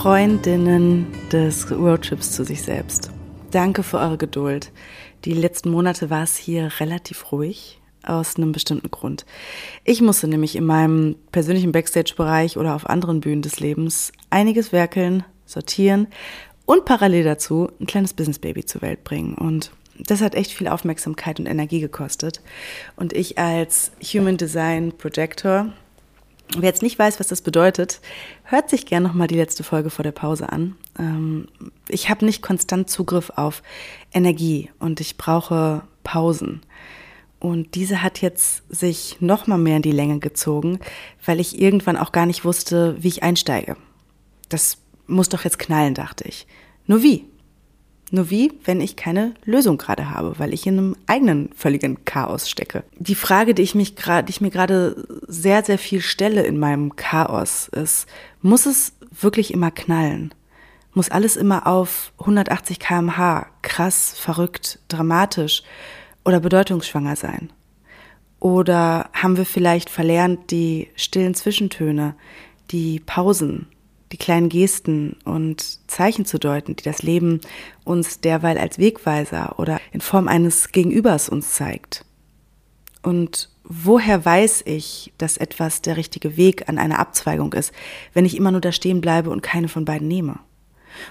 Freundinnen des Roadtrips zu sich selbst. Danke für eure Geduld. Die letzten Monate war es hier relativ ruhig aus einem bestimmten Grund. Ich musste nämlich in meinem persönlichen Backstage-Bereich oder auf anderen Bühnen des Lebens einiges werkeln, sortieren und parallel dazu ein kleines Business-Baby zur Welt bringen. Und das hat echt viel Aufmerksamkeit und Energie gekostet. Und ich als Human Design Projector Wer jetzt nicht weiß, was das bedeutet, hört sich gerne nochmal die letzte Folge vor der Pause an. Ähm, ich habe nicht konstant Zugriff auf Energie und ich brauche Pausen. Und diese hat jetzt sich nochmal mehr in die Länge gezogen, weil ich irgendwann auch gar nicht wusste, wie ich einsteige. Das muss doch jetzt knallen, dachte ich. Nur wie? Nur wie, wenn ich keine Lösung gerade habe, weil ich in einem eigenen völligen Chaos stecke. Die Frage, die ich mich gerade, die ich mir gerade sehr, sehr viel stelle in meinem Chaos ist, muss es wirklich immer knallen? Muss alles immer auf 180 kmh krass, verrückt, dramatisch oder bedeutungsschwanger sein? Oder haben wir vielleicht verlernt, die stillen Zwischentöne, die Pausen, die kleinen Gesten und Zeichen zu deuten, die das Leben uns derweil als Wegweiser oder in Form eines Gegenübers uns zeigt. Und woher weiß ich, dass etwas der richtige Weg an einer Abzweigung ist, wenn ich immer nur da stehen bleibe und keine von beiden nehme?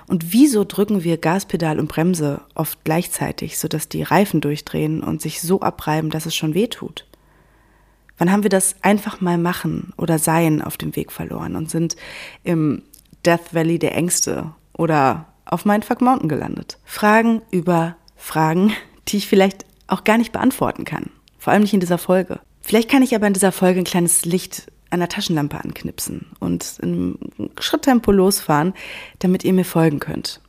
Und wieso drücken wir Gaspedal und Bremse oft gleichzeitig, sodass die Reifen durchdrehen und sich so abreiben, dass es schon weh tut? Wann haben wir das einfach mal machen oder sein auf dem Weg verloren und sind im Death Valley der Ängste oder auf Mindfuck Mountain gelandet. Fragen über Fragen, die ich vielleicht auch gar nicht beantworten kann. Vor allem nicht in dieser Folge. Vielleicht kann ich aber in dieser Folge ein kleines Licht an der Taschenlampe anknipsen und im Schritttempo losfahren, damit ihr mir folgen könnt.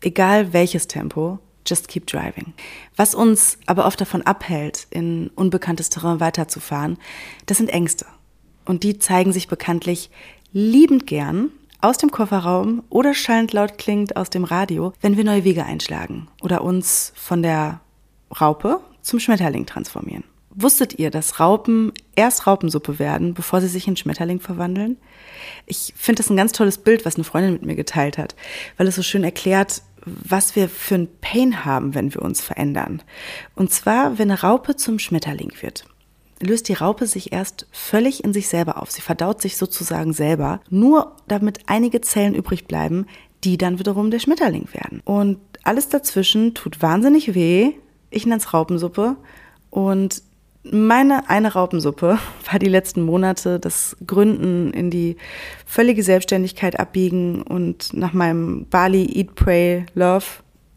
Egal welches Tempo, just keep driving. Was uns aber oft davon abhält, in unbekanntes Terrain weiterzufahren, das sind Ängste. Und die zeigen sich bekanntlich liebend gern aus dem Kofferraum oder schallend laut klingt aus dem Radio, wenn wir neue Wege einschlagen oder uns von der Raupe zum Schmetterling transformieren. Wusstet ihr, dass Raupen erst Raupensuppe werden, bevor sie sich in Schmetterling verwandeln? Ich finde das ein ganz tolles Bild, was eine Freundin mit mir geteilt hat, weil es so schön erklärt, was wir für ein Pain haben, wenn wir uns verändern. Und zwar, wenn eine Raupe zum Schmetterling wird löst die Raupe sich erst völlig in sich selber auf. Sie verdaut sich sozusagen selber, nur damit einige Zellen übrig bleiben, die dann wiederum der Schmetterling werden. Und alles dazwischen tut wahnsinnig weh. Ich nenne es Raupensuppe. Und meine eine Raupensuppe war die letzten Monate das Gründen in die völlige Selbstständigkeit abbiegen und nach meinem Bali Eat, Pray, Love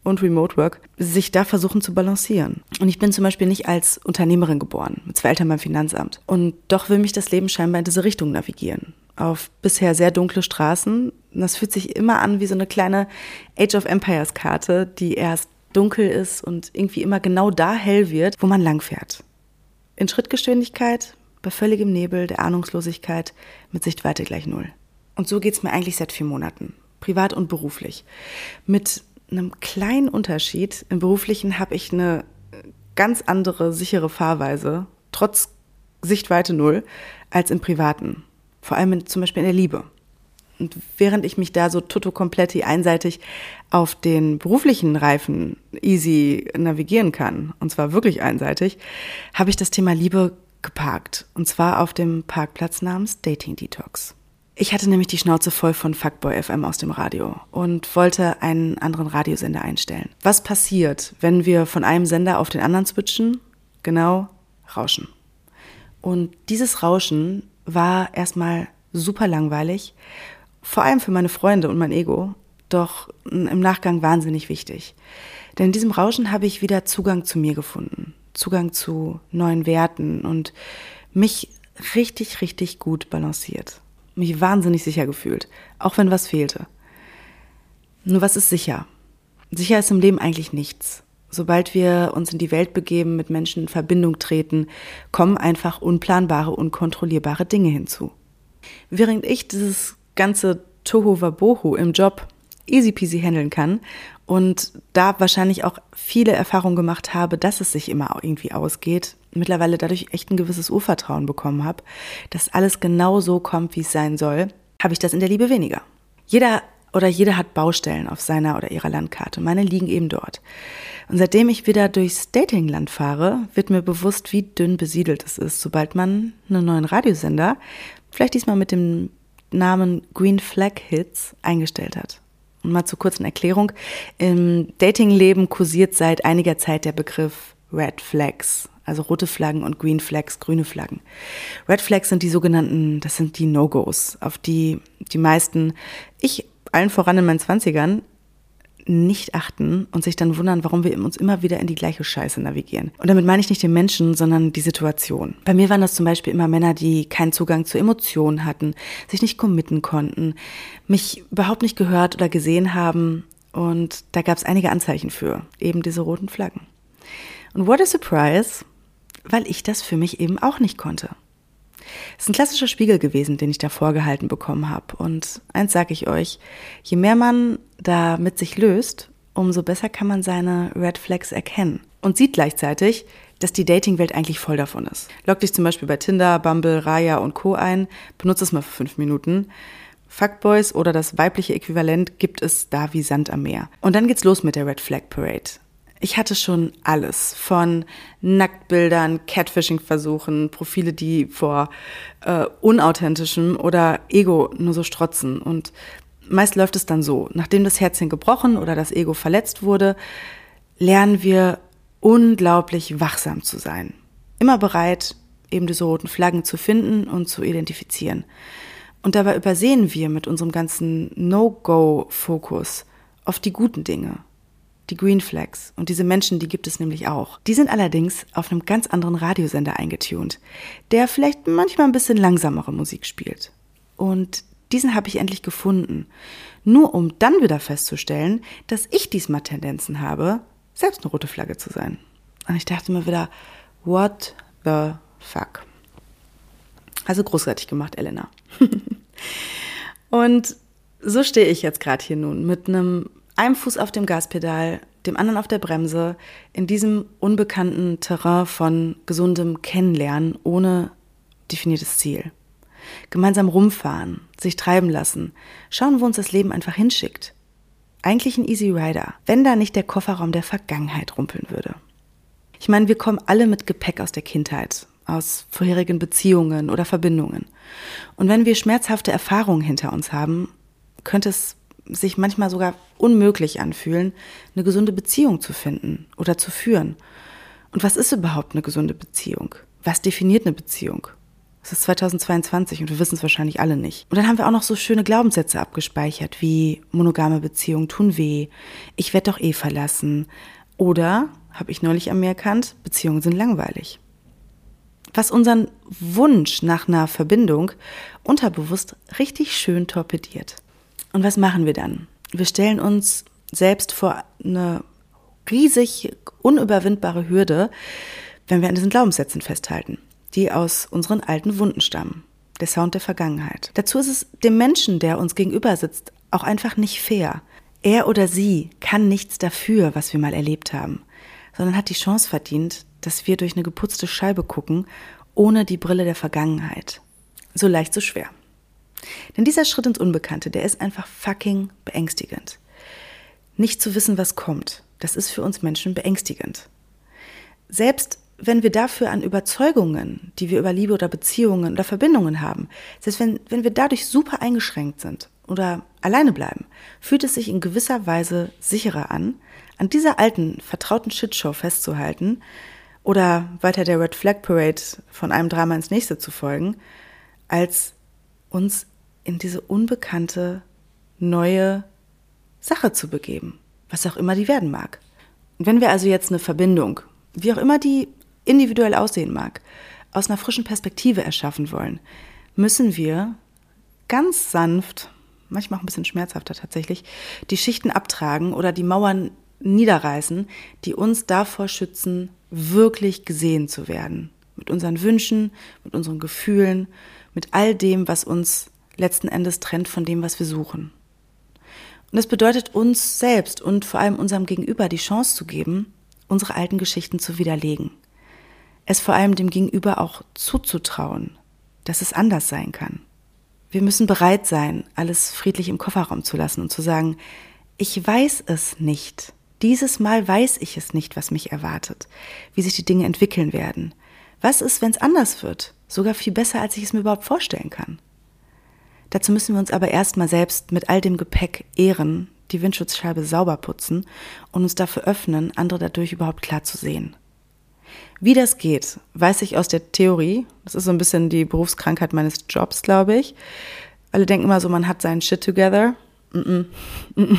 und Remote Work, sich da versuchen zu balancieren. Und ich bin zum Beispiel nicht als Unternehmerin geboren, mit zwei Eltern beim Finanzamt. Und doch will mich das Leben scheinbar in diese Richtung navigieren. Auf bisher sehr dunkle Straßen. Das fühlt sich immer an wie so eine kleine Age of Empires Karte, die erst dunkel ist und irgendwie immer genau da hell wird, wo man langfährt. In Schrittgeschwindigkeit, bei völligem Nebel, der Ahnungslosigkeit, mit Sichtweite gleich null. Und so geht's mir eigentlich seit vier Monaten, privat und beruflich. Mit einem kleinen Unterschied. Im beruflichen habe ich eine ganz andere sichere Fahrweise, trotz Sichtweite null, als im privaten. Vor allem in, zum Beispiel in der Liebe. Und während ich mich da so tutto kompletti einseitig auf den beruflichen Reifen easy navigieren kann, und zwar wirklich einseitig, habe ich das Thema Liebe geparkt. Und zwar auf dem Parkplatz namens Dating Detox. Ich hatte nämlich die Schnauze voll von Fuckboy FM aus dem Radio und wollte einen anderen Radiosender einstellen. Was passiert, wenn wir von einem Sender auf den anderen switchen? Genau, Rauschen. Und dieses Rauschen war erstmal super langweilig, vor allem für meine Freunde und mein Ego, doch im Nachgang wahnsinnig wichtig. Denn in diesem Rauschen habe ich wieder Zugang zu mir gefunden, Zugang zu neuen Werten und mich richtig, richtig gut balanciert mich wahnsinnig sicher gefühlt, auch wenn was fehlte. Nur was ist sicher? Sicher ist im Leben eigentlich nichts. Sobald wir uns in die Welt begeben, mit Menschen in Verbindung treten, kommen einfach unplanbare, unkontrollierbare Dinge hinzu. Während ich dieses ganze Toho Wabohu im Job easy peasy handeln kann und da wahrscheinlich auch viele Erfahrungen gemacht habe, dass es sich immer irgendwie ausgeht, mittlerweile dadurch echt ein gewisses Urvertrauen bekommen habe, dass alles genau so kommt, wie es sein soll, habe ich das in der Liebe weniger. Jeder oder jeder hat Baustellen auf seiner oder ihrer Landkarte. Meine liegen eben dort. Und seitdem ich wieder durchs Datingland fahre, wird mir bewusst, wie dünn besiedelt es ist, sobald man einen neuen Radiosender, vielleicht diesmal mit dem Namen Green Flag Hits, eingestellt hat. Und mal zur kurzen Erklärung. Im Datingleben kursiert seit einiger Zeit der Begriff Red Flags, also rote Flaggen und Green Flags, grüne Flaggen. Red Flags sind die sogenannten, das sind die No-Gos, auf die die meisten, ich allen voran in meinen Zwanzigern, nicht achten und sich dann wundern, warum wir uns immer wieder in die gleiche Scheiße navigieren. Und damit meine ich nicht den Menschen, sondern die Situation. Bei mir waren das zum Beispiel immer Männer, die keinen Zugang zu Emotionen hatten, sich nicht committen konnten, mich überhaupt nicht gehört oder gesehen haben. Und da gab es einige Anzeichen für, eben diese roten Flaggen. Und what a surprise, weil ich das für mich eben auch nicht konnte. Es ist ein klassischer Spiegel gewesen, den ich da vorgehalten bekommen habe. Und eins sage ich euch, je mehr man da mit sich löst, umso besser kann man seine Red Flags erkennen. Und sieht gleichzeitig, dass die Datingwelt eigentlich voll davon ist. Log dich zum Beispiel bei Tinder, Bumble, Raya und Co. ein, benutze es mal für fünf Minuten. Fuckboys oder das weibliche Äquivalent gibt es da wie Sand am Meer. Und dann geht's los mit der Red Flag Parade. Ich hatte schon alles von Nacktbildern, Catfishing-Versuchen, Profile, die vor äh, unauthentischem oder Ego nur so strotzen. Und meist läuft es dann so, nachdem das Herzchen gebrochen oder das Ego verletzt wurde, lernen wir unglaublich wachsam zu sein. Immer bereit, eben diese roten Flaggen zu finden und zu identifizieren. Und dabei übersehen wir mit unserem ganzen No-Go-Fokus oft die guten Dinge die Green Flags. Und diese Menschen, die gibt es nämlich auch. Die sind allerdings auf einem ganz anderen Radiosender eingetunt, der vielleicht manchmal ein bisschen langsamere Musik spielt. Und diesen habe ich endlich gefunden. Nur um dann wieder festzustellen, dass ich diesmal Tendenzen habe, selbst eine rote Flagge zu sein. Und ich dachte mir wieder, what the fuck? Also großartig gemacht, Elena. Und so stehe ich jetzt gerade hier nun mit einem einem Fuß auf dem Gaspedal, dem anderen auf der Bremse, in diesem unbekannten Terrain von gesundem Kennenlernen ohne definiertes Ziel. Gemeinsam rumfahren, sich treiben lassen, schauen, wo uns das Leben einfach hinschickt. Eigentlich ein Easy Rider, wenn da nicht der Kofferraum der Vergangenheit rumpeln würde. Ich meine, wir kommen alle mit Gepäck aus der Kindheit, aus vorherigen Beziehungen oder Verbindungen. Und wenn wir schmerzhafte Erfahrungen hinter uns haben, könnte es sich manchmal sogar unmöglich anfühlen, eine gesunde Beziehung zu finden oder zu führen. Und was ist überhaupt eine gesunde Beziehung? Was definiert eine Beziehung? Es ist 2022 und wir wissen es wahrscheinlich alle nicht. Und dann haben wir auch noch so schöne Glaubenssätze abgespeichert, wie monogame Beziehungen tun weh, ich werde doch eh verlassen. Oder, habe ich neulich an mir erkannt, Beziehungen sind langweilig. Was unseren Wunsch nach einer Verbindung unterbewusst richtig schön torpediert. Und was machen wir dann? Wir stellen uns selbst vor eine riesig unüberwindbare Hürde, wenn wir an diesen Glaubenssätzen festhalten, die aus unseren alten Wunden stammen. Der Sound der Vergangenheit. Dazu ist es dem Menschen, der uns gegenüber sitzt, auch einfach nicht fair. Er oder sie kann nichts dafür, was wir mal erlebt haben, sondern hat die Chance verdient, dass wir durch eine geputzte Scheibe gucken, ohne die Brille der Vergangenheit. So leicht, so schwer. Denn dieser Schritt ins Unbekannte, der ist einfach fucking beängstigend. Nicht zu wissen, was kommt, das ist für uns Menschen beängstigend. Selbst wenn wir dafür an Überzeugungen, die wir über Liebe oder Beziehungen oder Verbindungen haben, selbst wenn, wenn wir dadurch super eingeschränkt sind oder alleine bleiben, fühlt es sich in gewisser Weise sicherer an, an dieser alten, vertrauten Shitshow festzuhalten oder weiter der Red Flag Parade von einem Drama ins nächste zu folgen, als uns in diese unbekannte, neue Sache zu begeben, was auch immer die werden mag. Und wenn wir also jetzt eine Verbindung, wie auch immer die individuell aussehen mag, aus einer frischen Perspektive erschaffen wollen, müssen wir ganz sanft, manchmal auch ein bisschen schmerzhafter tatsächlich, die Schichten abtragen oder die Mauern niederreißen, die uns davor schützen, wirklich gesehen zu werden. Mit unseren Wünschen, mit unseren Gefühlen, mit all dem, was uns letzten Endes trennt von dem, was wir suchen. Und das bedeutet uns selbst und vor allem unserem Gegenüber die Chance zu geben, unsere alten Geschichten zu widerlegen. Es vor allem dem Gegenüber auch zuzutrauen, dass es anders sein kann. Wir müssen bereit sein, alles friedlich im Kofferraum zu lassen und zu sagen, ich weiß es nicht. Dieses Mal weiß ich es nicht, was mich erwartet, wie sich die Dinge entwickeln werden. Was ist, wenn es anders wird? Sogar viel besser, als ich es mir überhaupt vorstellen kann. Dazu müssen wir uns aber erstmal selbst mit all dem Gepäck ehren, die Windschutzscheibe sauber putzen und uns dafür öffnen, andere dadurch überhaupt klar zu sehen. Wie das geht, weiß ich aus der Theorie. Das ist so ein bisschen die Berufskrankheit meines Jobs, glaube ich. Alle denken immer so, man hat seinen Shit together. Mm -mm. Mm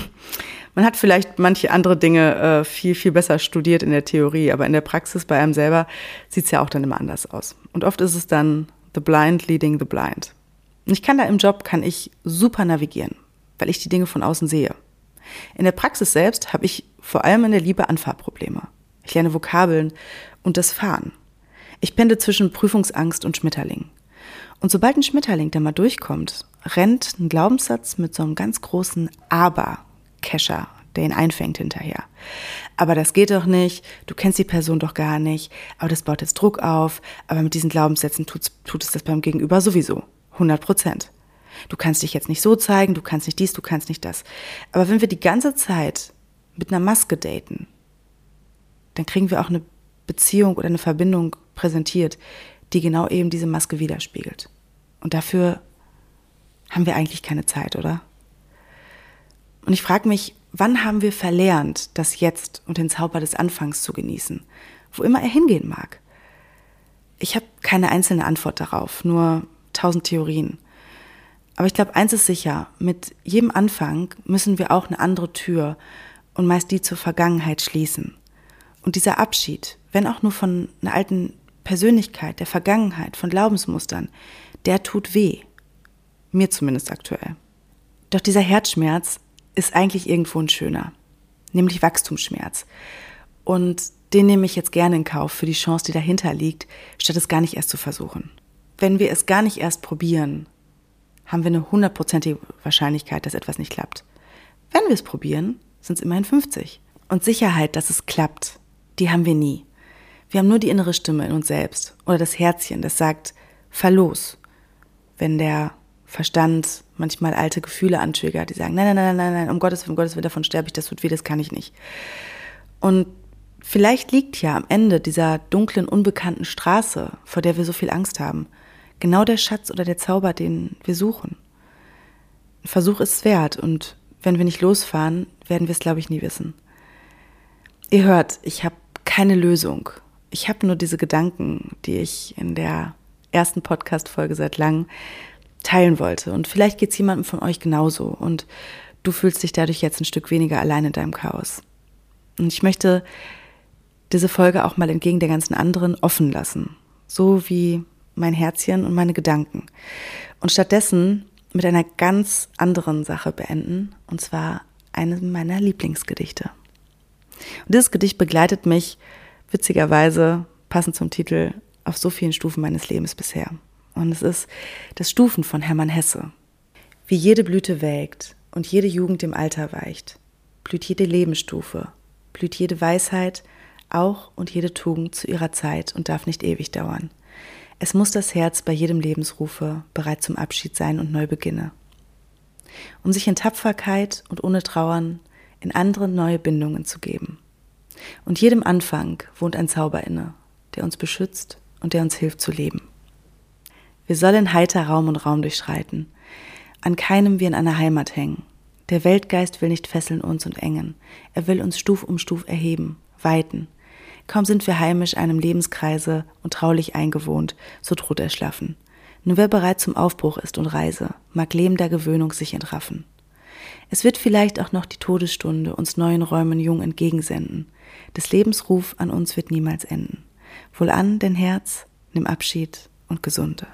man hat vielleicht manche andere Dinge äh, viel, viel besser studiert in der Theorie, aber in der Praxis bei einem selber sieht es ja auch dann immer anders aus. Und oft ist es dann the blind leading the blind. Ich kann da im Job, kann ich super navigieren, weil ich die Dinge von außen sehe. In der Praxis selbst habe ich vor allem in der Liebe Anfahrprobleme. Ich lerne Vokabeln und das Fahren. Ich pende zwischen Prüfungsangst und Schmetterling. Und sobald ein Schmetterling da mal durchkommt, rennt ein Glaubenssatz mit so einem ganz großen Aber-Kescher, der ihn einfängt hinterher. Aber das geht doch nicht, du kennst die Person doch gar nicht, aber das baut jetzt Druck auf, aber mit diesen Glaubenssätzen tut es das beim Gegenüber sowieso. 100 Prozent. Du kannst dich jetzt nicht so zeigen, du kannst nicht dies, du kannst nicht das. Aber wenn wir die ganze Zeit mit einer Maske daten, dann kriegen wir auch eine Beziehung oder eine Verbindung präsentiert, die genau eben diese Maske widerspiegelt. Und dafür haben wir eigentlich keine Zeit, oder? Und ich frage mich, wann haben wir verlernt, das Jetzt und den Zauber des Anfangs zu genießen, wo immer er hingehen mag? Ich habe keine einzelne Antwort darauf, nur tausend Theorien. Aber ich glaube, eins ist sicher, mit jedem Anfang müssen wir auch eine andere Tür und meist die zur Vergangenheit schließen. Und dieser Abschied, wenn auch nur von einer alten Persönlichkeit, der Vergangenheit, von Glaubensmustern, der tut weh. Mir zumindest aktuell. Doch dieser Herzschmerz ist eigentlich irgendwo ein schöner, nämlich Wachstumsschmerz. Und den nehme ich jetzt gerne in Kauf für die Chance, die dahinter liegt, statt es gar nicht erst zu versuchen. Wenn wir es gar nicht erst probieren, haben wir eine hundertprozentige Wahrscheinlichkeit, dass etwas nicht klappt. Wenn wir es probieren, sind es immerhin 50. Und Sicherheit, dass es klappt, die haben wir nie. Wir haben nur die innere Stimme in uns selbst oder das Herzchen, das sagt, fahr los. Wenn der Verstand manchmal alte Gefühle antriggert, die sagen, nein, nein, nein, nein, nein, um Gottes Willen, um Gottes Willen, davon sterbe ich, das tut weh, das kann ich nicht. Und vielleicht liegt ja am Ende dieser dunklen, unbekannten Straße, vor der wir so viel Angst haben, genau der Schatz oder der Zauber, den wir suchen. Ein Versuch ist es wert und wenn wir nicht losfahren, werden wir es, glaube ich, nie wissen. Ihr hört, ich habe keine Lösung. Ich habe nur diese Gedanken, die ich in der ersten Podcast-Folge seit langem teilen wollte. Und vielleicht geht es jemandem von euch genauso und du fühlst dich dadurch jetzt ein Stück weniger allein in deinem Chaos. Und ich möchte diese Folge auch mal entgegen der ganzen anderen offen lassen. So wie mein Herzchen und meine Gedanken. Und stattdessen mit einer ganz anderen Sache beenden, und zwar einem meiner Lieblingsgedichte. Und dieses Gedicht begleitet mich witzigerweise, passend zum Titel, auf so vielen Stufen meines Lebens bisher. Und es ist das Stufen von Hermann Hesse. Wie jede Blüte welkt und jede Jugend dem Alter weicht, blüht jede Lebensstufe, blüht jede Weisheit, auch und jede Tugend zu ihrer Zeit und darf nicht ewig dauern. Es muss das Herz bei jedem Lebensrufe bereit zum Abschied sein und neu beginne. Um sich in Tapferkeit und ohne Trauern in anderen neue Bindungen zu geben. Und jedem Anfang wohnt ein Zauber inne, der uns beschützt und der uns hilft zu leben. Wir sollen heiter Raum und Raum durchschreiten, an keinem wie in einer Heimat hängen. Der Weltgeist will nicht fesseln uns und engen, er will uns Stuf um Stuf erheben, weiten, Kaum sind wir heimisch einem Lebenskreise und traulich eingewohnt, so droht er schlaffen. Nur wer bereit zum Aufbruch ist und Reise, mag Leben der Gewöhnung sich entraffen. Es wird vielleicht auch noch die Todesstunde uns neuen Räumen jung entgegensenden. Des Lebens Ruf an uns wird niemals enden. Wohlan, denn Herz, nimm Abschied und Gesunde.